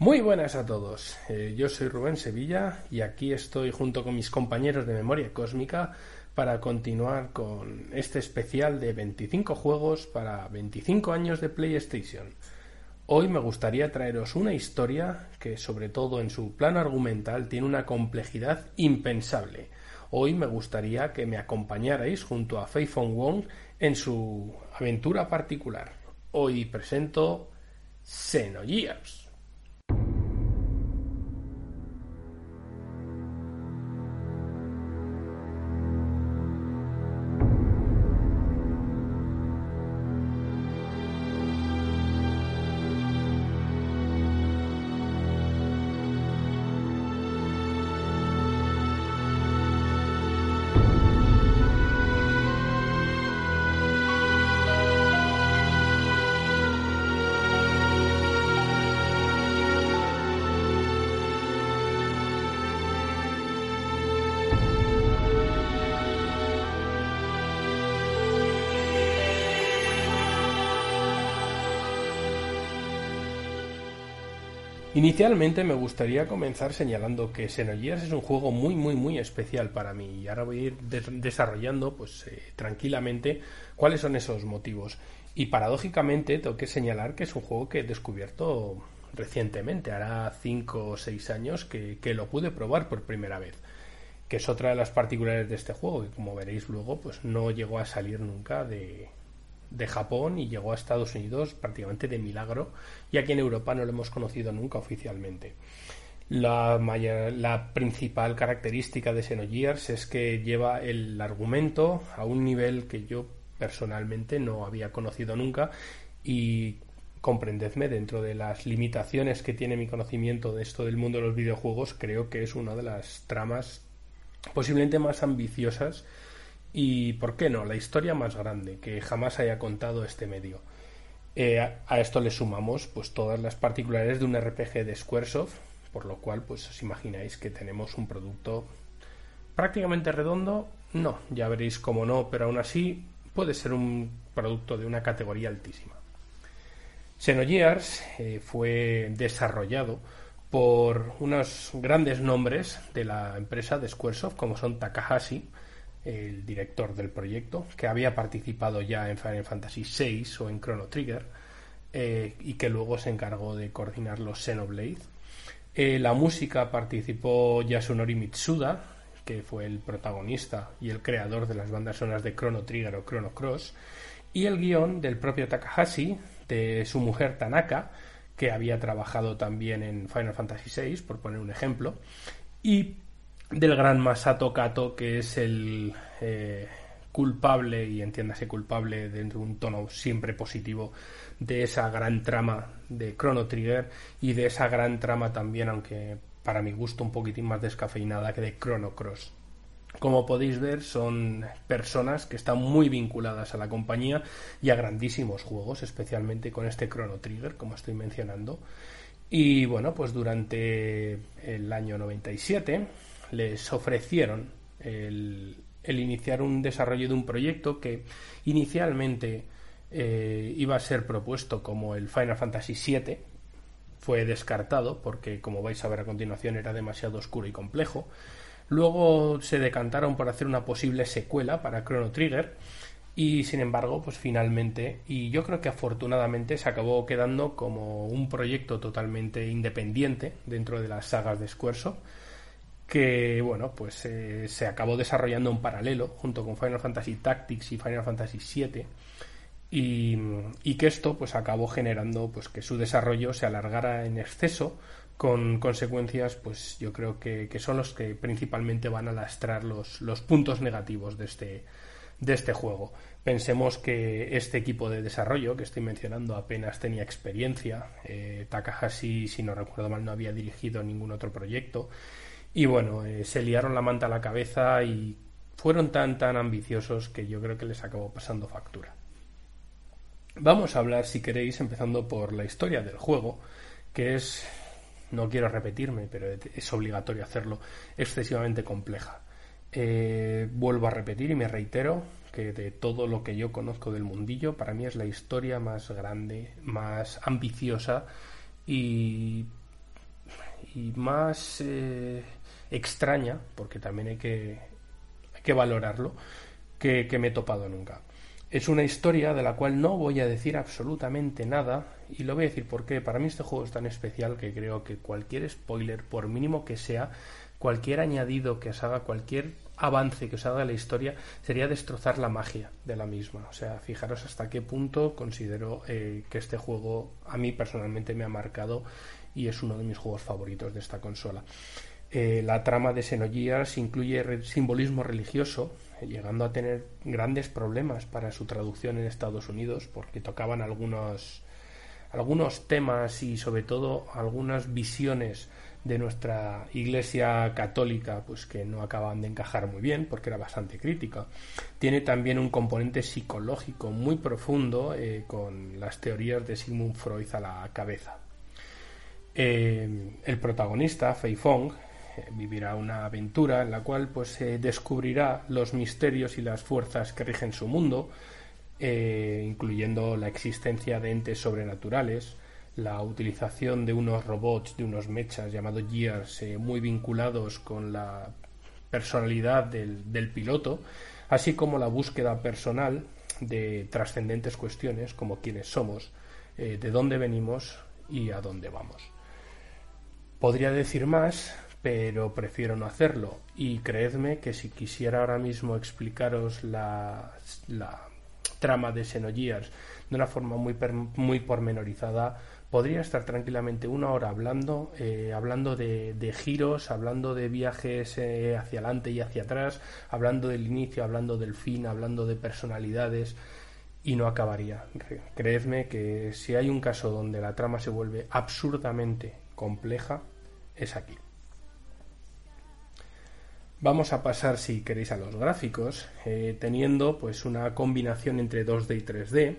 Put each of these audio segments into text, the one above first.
Muy buenas a todos, eh, yo soy Rubén Sevilla y aquí estoy junto con mis compañeros de Memoria Cósmica para continuar con este especial de 25 juegos para 25 años de PlayStation. Hoy me gustaría traeros una historia que sobre todo en su plano argumental tiene una complejidad impensable. Hoy me gustaría que me acompañarais junto a Fei Fong Wong en su aventura particular. Hoy presento Xenogears. Inicialmente me gustaría comenzar señalando que Xenogears es un juego muy muy muy especial para mí. Y ahora voy a ir desarrollando pues eh, tranquilamente cuáles son esos motivos. Y paradójicamente tengo que señalar que es un juego que he descubierto recientemente, hará 5 o 6 años que, que, lo pude probar por primera vez que es otra de las particularidades de este juego que como veréis luego pues no llegó a salir nunca de, de Japón y llegó a Estados Unidos prácticamente de milagro y aquí en Europa no lo hemos conocido nunca oficialmente. La, la principal característica de Xenogears es que lleva el argumento a un nivel que yo personalmente no había conocido nunca y comprendedme dentro de las limitaciones que tiene mi conocimiento de esto del mundo de los videojuegos creo que es una de las tramas posiblemente más ambiciosas y, ¿por qué no?, la historia más grande que jamás haya contado este medio. Eh, a, esto le sumamos pues todas las particularidades de un RPG de Squaresoft, por lo cual pues os imagináis que tenemos un producto prácticamente redondo. No, ya veréis cómo no, pero aún así puede ser un producto de una categoría altísima. Xenogears eh, fue desarrollado por unos grandes nombres de la empresa de Squaresoft, como son Takahashi, el director del proyecto, que había participado ya en Final Fantasy VI o en Chrono Trigger, eh, y que luego se encargó de coordinar los Xenoblade. Eh, la música participó Yasunori Mitsuda, que fue el protagonista y el creador de las bandas sonoras de Chrono Trigger o Chrono Cross, y el guion del propio Takahashi, de su mujer Tanaka, que había trabajado también en Final Fantasy VI, por poner un ejemplo, y del gran Masato Kato, que es el eh, culpable, y entiéndase culpable dentro de un tono siempre positivo, de esa gran trama de Chrono Trigger y de esa gran trama también, aunque para mi gusto un poquitín más descafeinada que de Chrono Cross. Como podéis ver, son personas que están muy vinculadas a la compañía y a grandísimos juegos, especialmente con este Chrono Trigger, como estoy mencionando. Y bueno, pues durante el año 97 les ofrecieron el, iniciar un desarrollo de un proyecto que inicialmente eh, iba a ser propuesto como el Final Fantasy VII. Fue descartado porque, como vais a ver a continuación, era demasiado oscuro y complejo. Luego se decantaron por hacer una posible secuela para Chrono Trigger y sin embargo, pues finalmente, y yo creo que afortunadamente se acabó quedando como un proyecto totalmente independiente dentro de las sagas de Squaresoft que bueno, pues eh, se acabó desarrollando en paralelo junto con Final Fantasy Tactics y Final Fantasy VII y, que esto pues acabó generando pues que su desarrollo se alargara en exceso con consecuencias, pues yo creo que, son los que principalmente van a lastrar los, los puntos negativos de este, de este juego. Pensemos que este equipo de desarrollo que estoy mencionando apenas tenía experiencia. Eh, Takahashi, si no recuerdo mal, no había dirigido ningún otro proyecto. Y bueno, eh, se liaron la manta a la cabeza y fueron tan tan ambiciosos que yo creo que les acabó pasando factura. Vamos a hablar, si queréis, empezando por la historia del juego, que es no quiero repetirme, pero es obligatorio hacerlo, excesivamente compleja. Eh, vuelvo a repetir y me reitero que de todo lo que yo conozco del mundillo, para mí es la historia más grande, más ambiciosa y, y más eh, extraña, porque también hay que, hay que valorarlo, que, que me he topado nunca. Es una historia de la cual no voy a decir absolutamente nada y lo voy a decir porque para mí este juego es tan especial que creo que cualquier spoiler, por mínimo que sea, cualquier añadido que os haga, cualquier avance que os haga la historia, sería destrozar la magia de la misma. O sea, fijaros hasta qué punto considero eh, que este juego a mí personalmente me ha marcado y es uno de mis juegos favoritos de esta consola. Eh, la trama de Xenogears incluye simbolismo religioso, llegando a tener grandes problemas para su traducción en Estados Unidos, porque tocaban algunos, algunos temas y sobre todo algunas visiones de nuestra Iglesia católica, pues que no acaban de encajar muy bien, porque era bastante crítica. Tiene también un componente psicológico muy profundo, eh, con las teorías de Sigmund Freud a la cabeza. Eh, el protagonista, Fei Fong, vivirá una aventura en la cual pues descubrirá los misterios y las fuerzas que rigen su mundo, eh, incluyendo la existencia de entes sobrenaturales, la utilización de unos robots, de unos mechas llamados Gears, eh, muy vinculados con la personalidad del, piloto, así como la búsqueda personal de trascendentes cuestiones como quiénes somos, eh, de dónde venimos y a dónde vamos. Podría decir más, pero prefiero no hacerlo. Y creedme que si quisiera ahora mismo explicaros la, trama de Xenogears de una forma muy, muy pormenorizada, podría estar tranquilamente una hora hablando, eh, hablando de, de, giros, hablando de viajes eh, hacia adelante y hacia atrás, hablando del inicio, hablando del fin, hablando de personalidades y no acabaría. Creedme que si hay un caso donde la trama se vuelve absurdamente compleja, es aquí. Vamos a pasar, si queréis, a los gráficos, eh, teniendo pues una combinación entre 2D y 3D.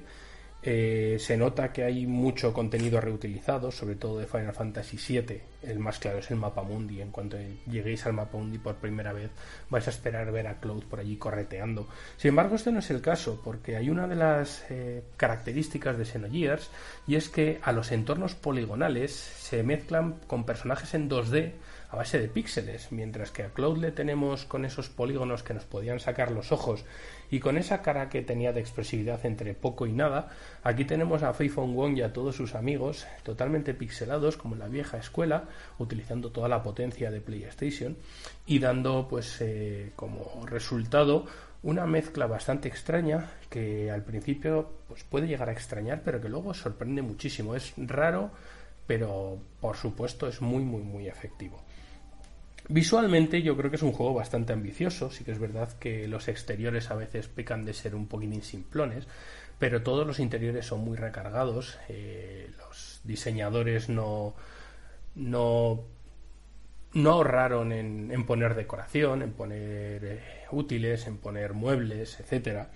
Eh, se nota que hay mucho contenido reutilizado, sobre todo de Final Fantasy VII. El más claro es el mapa mundi. En cuanto lleguéis al mapa mundi por primera vez, vais a esperar ver a Cloud por allí correteando. Sin embargo, este no es el caso, porque hay una de las eh, características de Xenogears y es que a los entornos poligonales se mezclan con personajes en 2D a base de píxeles, mientras que a Cloud le tenemos con esos polígonos que nos podían sacar los ojos y con esa cara que tenía de expresividad entre poco y nada, aquí tenemos a Fei Fong Wong y a todos sus amigos totalmente pixelados como en la vieja escuela, utilizando toda la potencia de PlayStation y dando pues eh, como resultado una mezcla bastante extraña que al principio pues puede llegar a extrañar pero que luego sorprende muchísimo. Es raro pero por supuesto es muy muy muy efectivo Visualmente yo creo que es un juego bastante ambicioso, sí que es verdad que los exteriores a veces pecan de ser un poquitín simplones, pero todos los interiores son muy recargados, eh, los diseñadores no, no, no ahorraron en, poner decoración, en poner eh, útiles, en poner muebles, etcétera.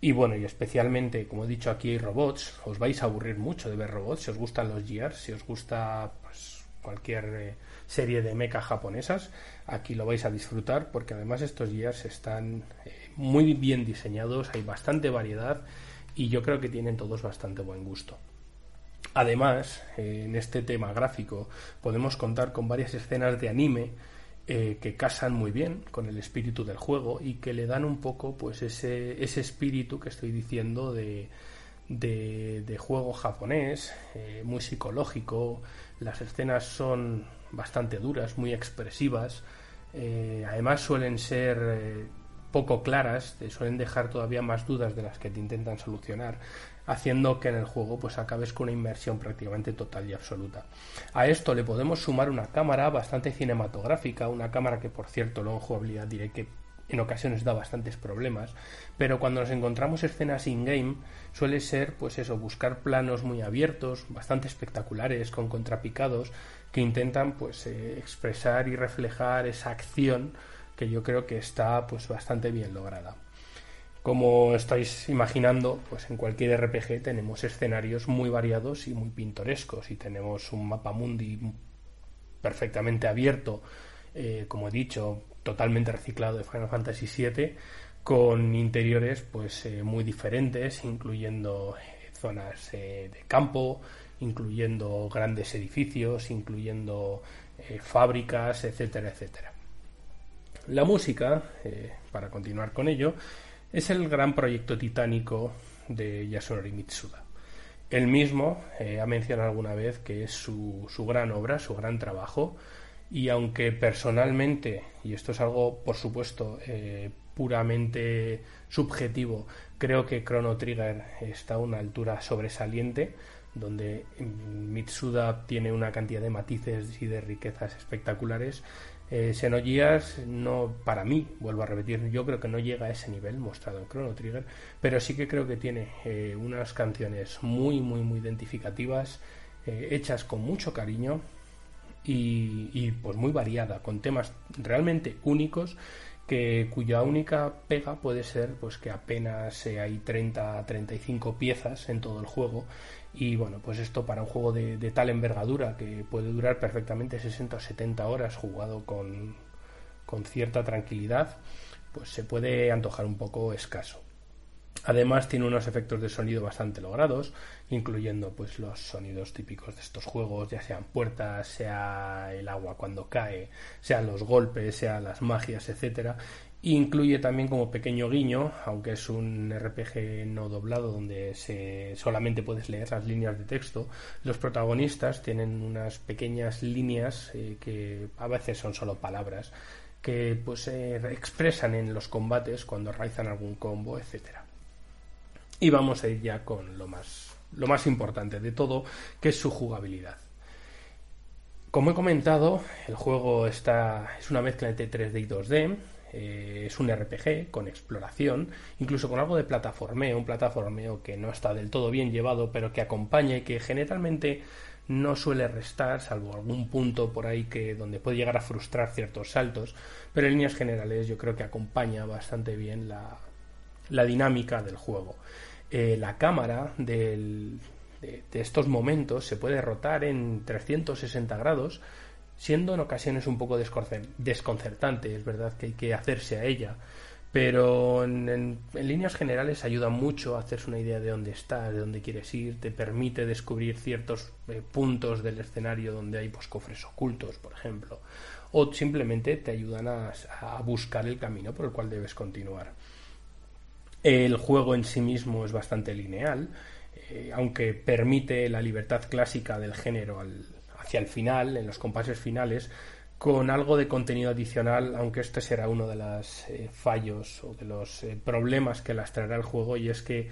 Y bueno, y especialmente, como he dicho aquí, hay robots. Os vais a aburrir mucho de ver robots. Si os gustan los gears, si os gusta pues, cualquier eh, serie de mechas japonesas. Aquí lo vais a disfrutar porque además estos gears están eh, muy bien diseñados, hay bastante variedad y yo creo que tienen todos bastante buen gusto. Además, eh, en este tema gráfico podemos contar con varias escenas de anime que casan muy bien con el espíritu del juego y que le dan un poco pues ese, ese espíritu que estoy diciendo de, de, juego japonés, muy psicológico. Las escenas son bastante duras, muy expresivas. Eh, además suelen ser eh, poco claras, te suelen dejar todavía más dudas de las que te intentan solucionar, haciendo que en el juego pues acabes con una inmersión prácticamente total y absoluta. A esto le podemos sumar una cámara bastante cinematográfica, una cámara que por cierto luego en jugabilidad diré que en ocasiones da bastantes problemas, pero cuando nos encontramos escenas in-game suele ser, pues eso, buscar planos muy abiertos, bastante espectaculares, con contrapicados, que intentan, pues, eh, expresar y reflejar esa acción que yo creo que está, pues, bastante bien lograda. Como estáis imaginando, pues en cualquier RPG tenemos escenarios muy variados y muy pintorescos y tenemos un mapa mundi perfectamente abierto, eh, como he dicho, totalmente reciclado de Final Fantasy VII con interiores pues eh, muy diferentes incluyendo eh, zonas eh, de campo incluyendo grandes edificios incluyendo fábricas etcétera etcétera. La música para continuar con ello es el gran proyecto titánico de Yasunori Mitsuda. Él mismo ha mencionado alguna vez que es su, su gran obra su gran trabajo y aunque personalmente, y esto es algo por supuesto eh, puramente subjetivo, creo que Chrono Trigger está a una altura sobresaliente, donde Mitsuda tiene una cantidad de matices y de riquezas espectaculares. Eh, no, para mí, vuelvo a repetir, yo creo que no llega a ese nivel mostrado en Chrono Trigger, pero sí que creo que tiene eh, unas canciones muy, muy, muy identificativas, eh, hechas con mucho cariño, y, pues muy variada, con temas realmente únicos que cuya única pega puede ser pues que apenas hay 30 35 piezas en todo el juego. Y bueno pues esto para un juego de, de, tal envergadura que puede durar perfectamente 60 o 70 horas jugado con, con cierta tranquilidad pues se puede antojar un poco escaso Además tiene unos efectos de sonido bastante logrados, incluyendo pues los sonidos típicos de estos juegos, ya sean puertas, sea el agua cuando cae, sean los golpes, sean las magias, etcétera. Incluye también como pequeño guiño, aunque es un RPG no doblado donde solamente puedes leer las líneas de texto, los protagonistas tienen unas pequeñas líneas eh, que a veces son solo palabras que pues se expresan en los combates cuando realizan algún combo, etcétera. Y vamos a ir ya con lo más, lo más importante de todo, que es su jugabilidad. Como he comentado, el juego está, es una mezcla entre 3D y 2D. Eh, es un RPG con exploración, incluso con algo de plataformeo, un plataformeo que no está del todo bien llevado, pero que acompaña y que generalmente no suele restar, salvo algún punto por ahí que donde puede llegar a frustrar ciertos saltos, pero en líneas generales yo creo que acompaña bastante bien la, la dinámica del juego. Eh, la cámara de, estos momentos se puede rotar en 360 grados, siendo en ocasiones un poco desconcertante, es verdad que hay que hacerse a ella, pero en, líneas generales ayuda mucho a hacerse una idea de dónde estás, de dónde quieres ir, te permite descubrir ciertos eh, puntos del escenario donde hay pues, cofres ocultos, por ejemplo, o simplemente te ayudan a buscar el camino por el cual debes continuar. El juego en sí mismo es bastante lineal, eh, aunque permite la libertad clásica del género hacia el final, en los compases finales, con algo de contenido adicional, aunque este será uno de los eh, fallos o de los eh, problemas que las traerá el juego, y es que,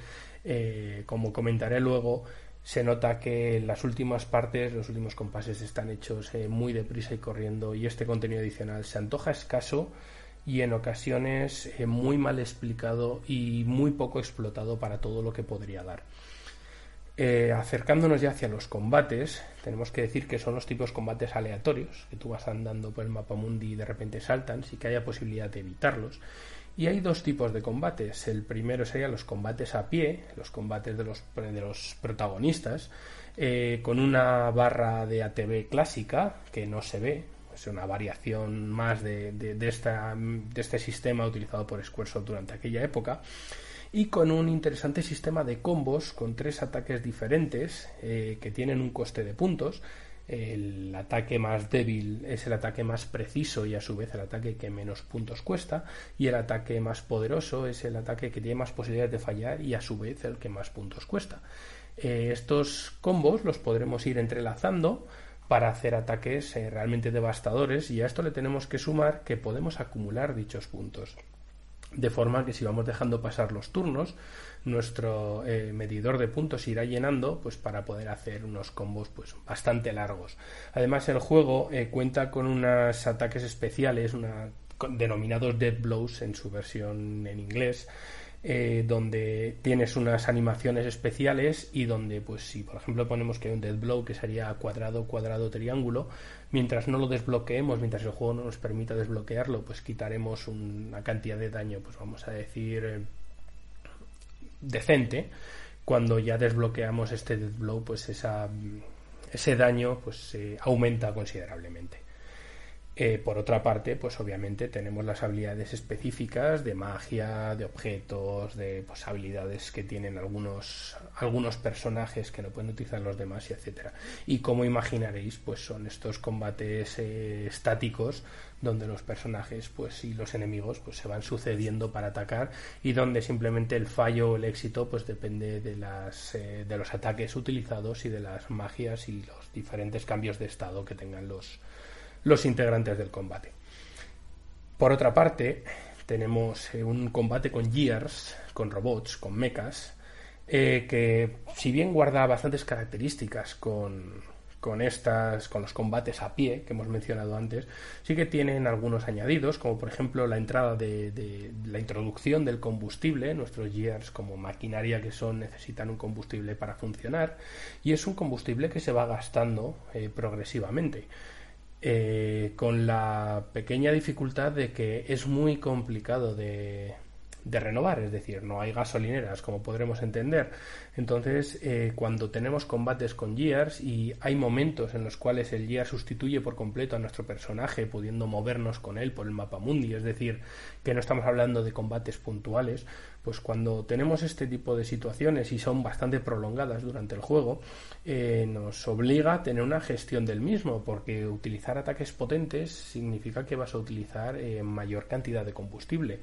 como comentaré luego, se nota que las últimas partes, los últimos compases están hechos muy deprisa y corriendo, y este contenido adicional se antoja escaso y en ocasiones eh, muy mal explicado y muy poco explotado para todo lo que podría dar. Eh, acercándonos ya hacia los combates, tenemos que decir que son los tipos combates aleatorios, que tú vas andando por el mapa mundi y de repente saltan, sí que haya posibilidad de evitarlos. Y hay dos tipos de combates. El primero serían los combates a pie, los combates de los, de los protagonistas, eh, con una barra de ATV clásica que no se ve, es una variación más de, de, esta, de este sistema utilizado por Squaresoft durante aquella época y con un interesante sistema de combos con tres ataques diferentes eh, que tienen un coste de puntos. El ataque más débil es el ataque más preciso y a su vez el ataque que menos puntos cuesta y el ataque más poderoso es el ataque que tiene más posibilidades de fallar y a su vez el que más puntos cuesta. Eh, estos combos los podremos ir entrelazando para hacer ataques eh, realmente devastadores y a esto le tenemos que sumar que podemos acumular dichos puntos. de forma que si vamos dejando pasar los turnos, nuestro eh, medidor de puntos irá llenando pues para poder hacer unos combos pues bastante largos. Además el juego eh, cuenta con unos ataques especiales, denominados Dead Blows en su versión en inglés, eh, donde tienes unas animaciones especiales y donde, pues si por ejemplo ponemos que hay un dead blow que sería cuadrado, cuadrado, triángulo, mientras no lo desbloqueemos, mientras el juego no nos permita desbloquearlo, pues quitaremos una cantidad de daño, pues vamos a decir eh, decente. Cuando ya desbloqueamos este dead blow, pues esa, ese daño pues aumenta considerablemente. Eh, por otra parte, pues obviamente tenemos las habilidades específicas de magia, de objetos, de pues, habilidades que tienen algunos, algunos personajes que no pueden utilizar los demás, y etcétera. Y como imaginaréis, pues son estos combates eh, estáticos donde los personajes pues y los enemigos pues se van sucediendo para atacar y donde simplemente el fallo o el éxito pues depende de las eh, de los ataques utilizados y de las magias y los diferentes cambios de estado que tengan los los integrantes del combate. Por otra parte, tenemos eh, un combate con Gears, con robots, con mechas, eh, que si bien guarda bastantes características con, con estas, con los combates a pie que hemos mencionado antes, sí que tienen algunos añadidos, como por ejemplo la entrada de, la introducción del combustible, nuestros Gears como maquinaria que son necesitan un combustible para funcionar, y es un combustible que se va gastando eh, progresivamente. Eh, con la pequeña dificultad de que es muy complicado de, de renovar, es decir, no hay gasolineras como podremos entender. Entonces, eh, cuando tenemos combates con Gears y hay momentos en los cuales el Gear sustituye por completo a nuestro personaje, pudiendo movernos con él por el mapa mundi, es decir, que no estamos hablando de combates puntuales, pues cuando tenemos este tipo de situaciones y son bastante prolongadas durante el juego, eh, nos obliga a tener una gestión del mismo, porque utilizar ataques potentes significa que vas a utilizar eh, mayor cantidad de combustible.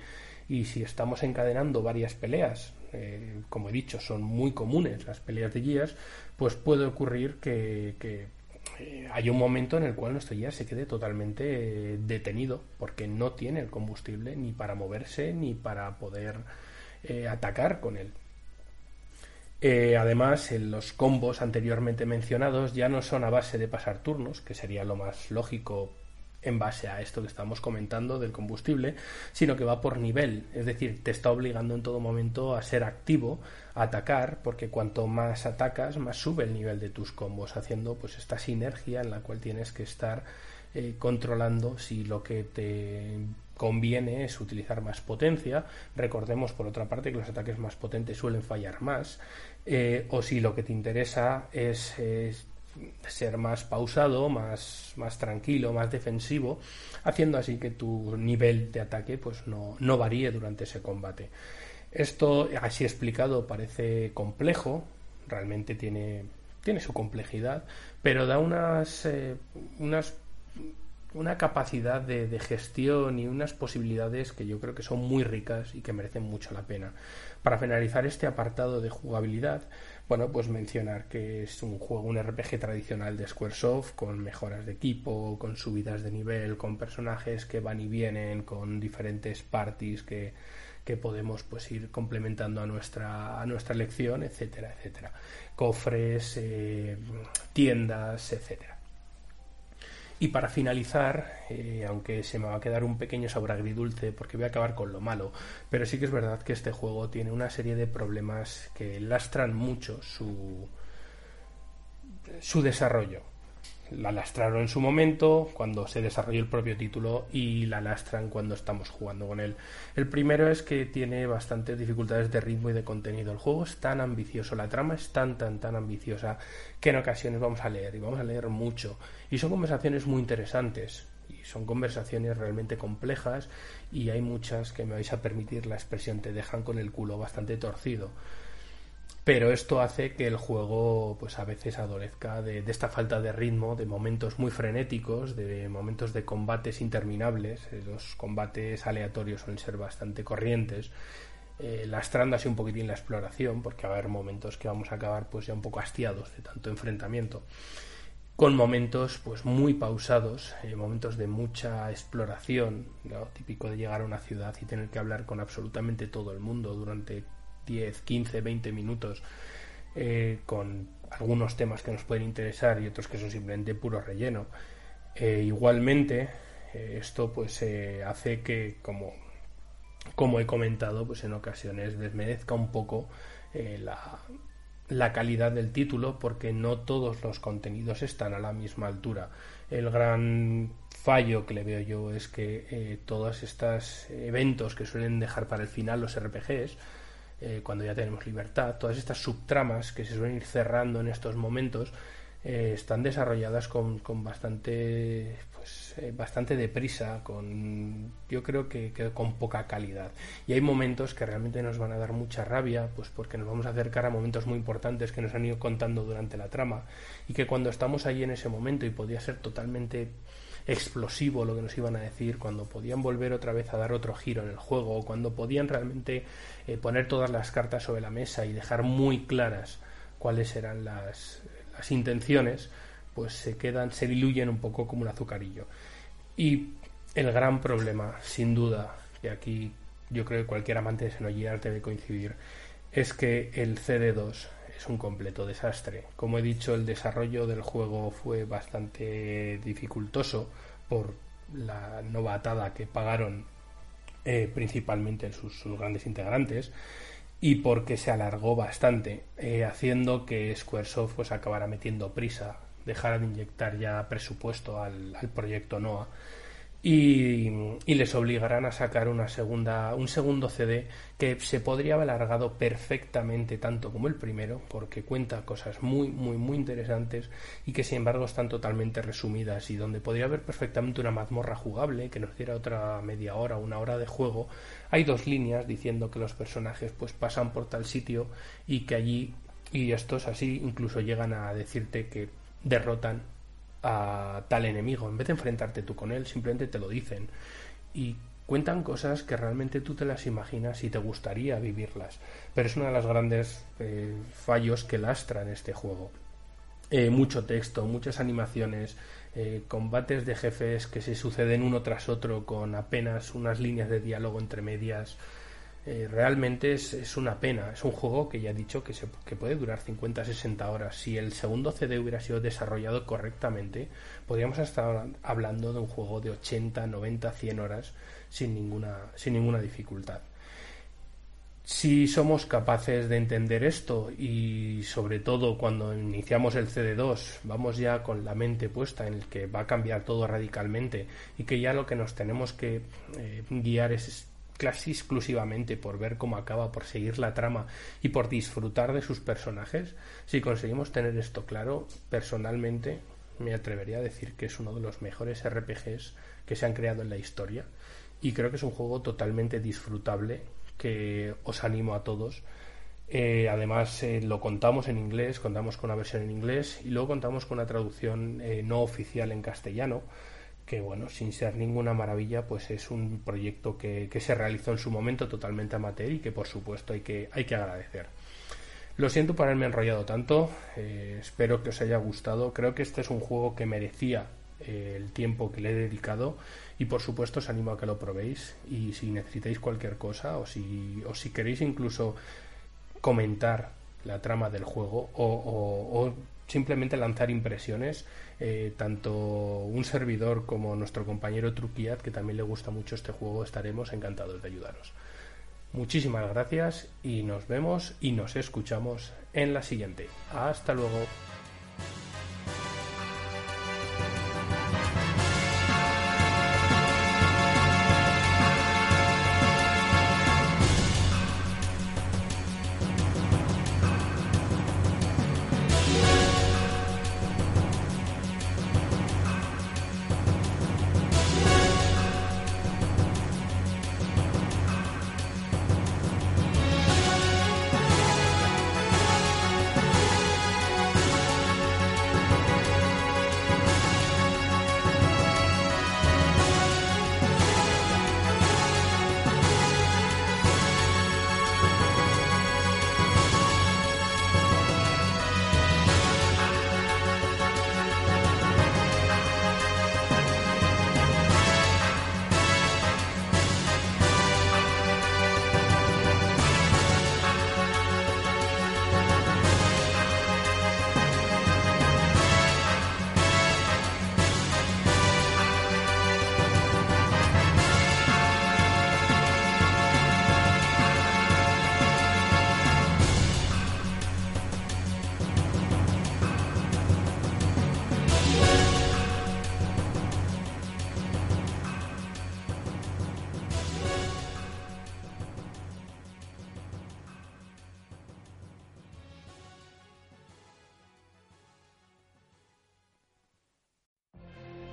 Y si estamos encadenando varias peleas, eh, como he dicho, son muy comunes las peleas de guías, pues puede ocurrir que, que eh, hay un momento en el cual nuestro guía se quede totalmente eh, detenido porque no tiene el combustible ni para moverse ni para poder atacar con él. además, los combos anteriormente mencionados ya no son a base de pasar turnos, que sería lo más lógico en base a esto que estamos comentando del combustible, sino que va por nivel, es decir, te está obligando en todo momento a ser activo, a atacar, porque cuanto más atacas, más sube el nivel de tus combos, haciendo pues esta sinergia en la cual tienes que estar eh, controlando si lo que te conviene es utilizar más potencia. Recordemos, por otra parte, que los ataques más potentes suelen fallar más. Eh, o si lo que te interesa es ser más pausado, más, más tranquilo, más defensivo, haciendo así que tu nivel de ataque pues no, no varíe durante ese combate. Esto, así explicado, parece complejo, realmente tiene, tiene su complejidad, pero da unas, eh, unas una capacidad de, de, gestión y unas posibilidades que yo creo que son muy ricas y que merecen mucho la pena. Para finalizar este apartado de jugabilidad, bueno, pues mencionar que es un juego, un RPG tradicional de Squaresoft, con mejoras de equipo, con subidas de nivel, con personajes que van y vienen, con diferentes parties que, que podemos pues ir complementando a nuestra, a nuestra elección, etcétera, etcétera. Cofres, eh, tiendas, etcétera. Y para finalizar, eh, aunque se me va a quedar un pequeño sabor agridulce porque voy a acabar con lo malo, pero sí que es verdad que este juego tiene una serie de problemas que lastran mucho su, su desarrollo la lastraron en su momento, cuando se desarrolló el propio título, y la lastran cuando estamos jugando con él. El primero es que tiene bastantes dificultades de ritmo y de contenido. El juego es tan ambicioso, la trama es tan, tan, tan ambiciosa, que en ocasiones vamos a leer, y vamos a leer mucho. Y son conversaciones muy interesantes, y son conversaciones realmente complejas, y hay muchas que me vais a permitir la expresión, te dejan con el culo bastante torcido pero esto hace que el juego pues a veces adolezca de, esta falta de ritmo, de momentos muy frenéticos, de momentos de combates interminables, eh, los combates aleatorios suelen ser bastante corrientes, eh, lastrando así un poquitín la exploración, porque va a haber momentos que vamos a acabar pues ya un poco hastiados de tanto enfrentamiento. con momentos pues muy pausados, eh, momentos de mucha exploración, lo típico de llegar a una ciudad y tener que hablar con absolutamente todo el mundo durante 10, 15, 20 minutos, eh, con algunos temas que nos pueden interesar y otros que son simplemente puro relleno. Eh, igualmente, esto pues hace que, como, como he comentado, pues en ocasiones desmerezca un poco la, la calidad del título porque no todos los contenidos están a la misma altura. El gran fallo que le veo yo es que eh, todos estos eventos que suelen dejar para el final los RPGs, eh, cuando ya tenemos libertad, todas estas subtramas que se suelen ir cerrando en estos momentos, eh, están desarrolladas con, con bastante pues, eh, bastante deprisa, con yo creo que, con poca calidad. Y hay momentos que realmente nos van a dar mucha rabia, pues porque nos vamos a acercar a momentos muy importantes que nos han ido contando durante la trama y que cuando estamos ahí en ese momento y podía ser totalmente explosivo lo que nos iban a decir, cuando podían volver otra vez a dar otro giro en el juego, cuando podían realmente eh, poner todas las cartas sobre la mesa y dejar muy claras cuáles eran las, intenciones, pues se quedan, se diluyen un poco como un azucarillo. Y el gran problema, sin duda, y aquí yo creo que cualquier amante de Xenogears debe coincidir, es que el CD2 es un completo desastre. Como he dicho, el desarrollo del juego fue bastante dificultoso por la novatada que pagaron eh, principalmente sus, sus, grandes integrantes y porque se alargó bastante, eh, haciendo que Squaresoft pues acabara metiendo prisa dejara de inyectar ya presupuesto al, proyecto NOAA y, les obligarán a sacar una segunda, un segundo CD que se podría haber alargado perfectamente tanto como el primero, porque cuenta cosas muy, muy, muy interesantes y que sin embargo están totalmente resumidas y donde podría haber perfectamente una mazmorra jugable que nos diera otra media hora, una hora de juego. Hay dos líneas diciendo que los personajes pues pasan por tal sitio y que allí y estos así incluso llegan a decirte que derrotan a tal enemigo. En vez de enfrentarte tú con él, simplemente te lo dicen. Y cuentan cosas que realmente tú te las imaginas y te gustaría vivirlas. Pero es uno de los grandes eh, fallos que lastra en este juego. Eh, mucho texto, muchas animaciones, eh, combates de jefes que se suceden uno tras otro con apenas unas líneas de diálogo entre medias. Eh, realmente es, una pena. Es un juego que ya he dicho que, se, que puede durar 50-60 horas. Si el segundo CD hubiera sido desarrollado correctamente, podríamos estar hablando de un juego de 80, 90, 100 horas sin ninguna, sin ninguna dificultad. Si somos capaces de entender esto y sobre todo cuando iniciamos el CD2 vamos ya con la mente puesta en el que va a cambiar todo radicalmente y que ya lo que nos tenemos que eh, guiar es casi exclusivamente por ver cómo acaba, por seguir la trama y por disfrutar de sus personajes, si conseguimos tener esto claro, personalmente me atrevería a decir que es uno de los mejores RPGs que se han creado en la historia y creo que es un juego totalmente disfrutable que os animo a todos. Eh, además eh, lo contamos en inglés, contamos con una versión en inglés y luego contamos con una traducción eh, no oficial en castellano que bueno, sin ser ninguna maravilla, pues es un proyecto que, se realizó en su momento totalmente amateur y que por supuesto hay que, hay que agradecer. Lo siento por haberme enrollado tanto, eh, espero que os haya gustado, creo que este es un juego que merecía eh, el tiempo que le he dedicado y por supuesto os animo a que lo probéis y si necesitáis cualquier cosa o si, o si queréis incluso comentar la trama del juego o simplemente lanzar impresiones, eh, tanto un servidor como nuestro compañero Truquiat, que también le gusta mucho este juego, estaremos encantados de ayudaros. Muchísimas gracias y nos vemos y nos escuchamos en la siguiente. Hasta luego.